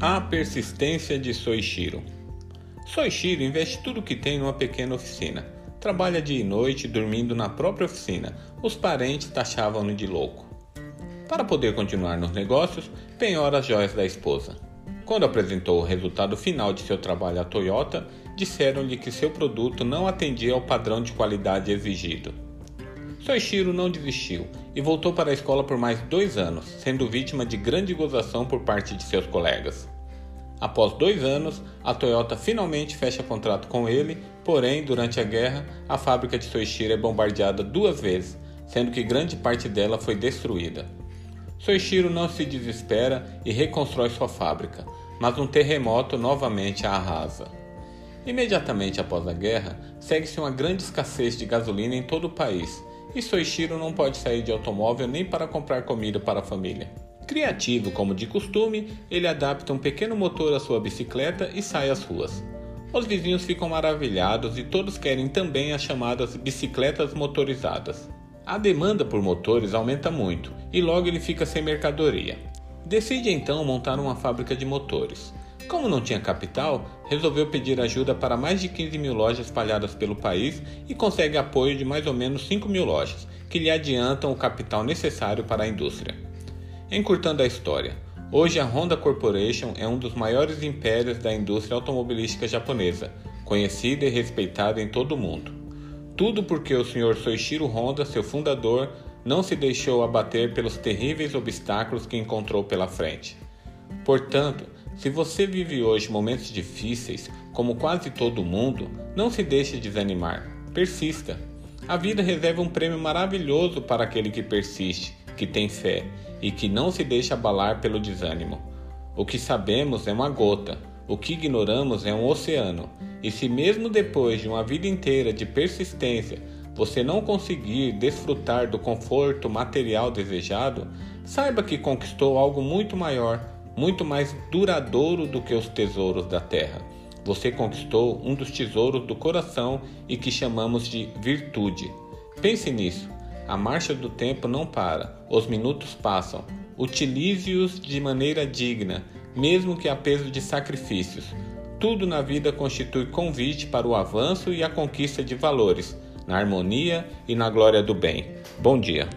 A persistência de Soichiro. Soichiro investe tudo que tem numa pequena oficina. Trabalha dia e noite, dormindo na própria oficina. Os parentes taxavam-no de louco. Para poder continuar nos negócios, penhora as joias da esposa. Quando apresentou o resultado final de seu trabalho à Toyota, disseram-lhe que seu produto não atendia ao padrão de qualidade exigido. Soichiro não desistiu e voltou para a escola por mais dois anos, sendo vítima de grande gozação por parte de seus colegas. Após dois anos, a Toyota finalmente fecha contrato com ele, porém, durante a guerra, a fábrica de Soichiro é bombardeada duas vezes, sendo que grande parte dela foi destruída. Soichiro não se desespera e reconstrói sua fábrica, mas um terremoto novamente a arrasa. Imediatamente após a guerra, segue-se uma grande escassez de gasolina em todo o país e Soichiro não pode sair de automóvel nem para comprar comida para a família. Criativo como de costume, ele adapta um pequeno motor à sua bicicleta e sai às ruas. Os vizinhos ficam maravilhados e todos querem também as chamadas bicicletas motorizadas. A demanda por motores aumenta muito e logo ele fica sem mercadoria. Decide então montar uma fábrica de motores. Como não tinha capital, resolveu pedir ajuda para mais de 15 mil lojas espalhadas pelo país e consegue apoio de mais ou menos 5 mil lojas, que lhe adiantam o capital necessário para a indústria. Encurtando a história, hoje a Honda Corporation é um dos maiores impérios da indústria automobilística japonesa, conhecida e respeitada em todo o mundo. Tudo porque o Sr. Soichiro Honda, seu fundador, não se deixou abater pelos terríveis obstáculos que encontrou pela frente. Portanto, se você vive hoje momentos difíceis, como quase todo mundo, não se deixe desanimar. Persista. A vida reserva um prêmio maravilhoso para aquele que persiste, que tem fé e que não se deixa abalar pelo desânimo. O que sabemos é uma gota, o que ignoramos é um oceano. E se mesmo depois de uma vida inteira de persistência você não conseguir desfrutar do conforto material desejado, saiba que conquistou algo muito maior muito mais duradouro do que os tesouros da terra. Você conquistou um dos tesouros do coração e que chamamos de virtude. Pense nisso. A marcha do tempo não para, os minutos passam. Utilize-os de maneira digna, mesmo que a peso de sacrifícios. Tudo na vida constitui convite para o avanço e a conquista de valores, na harmonia e na glória do bem. Bom dia.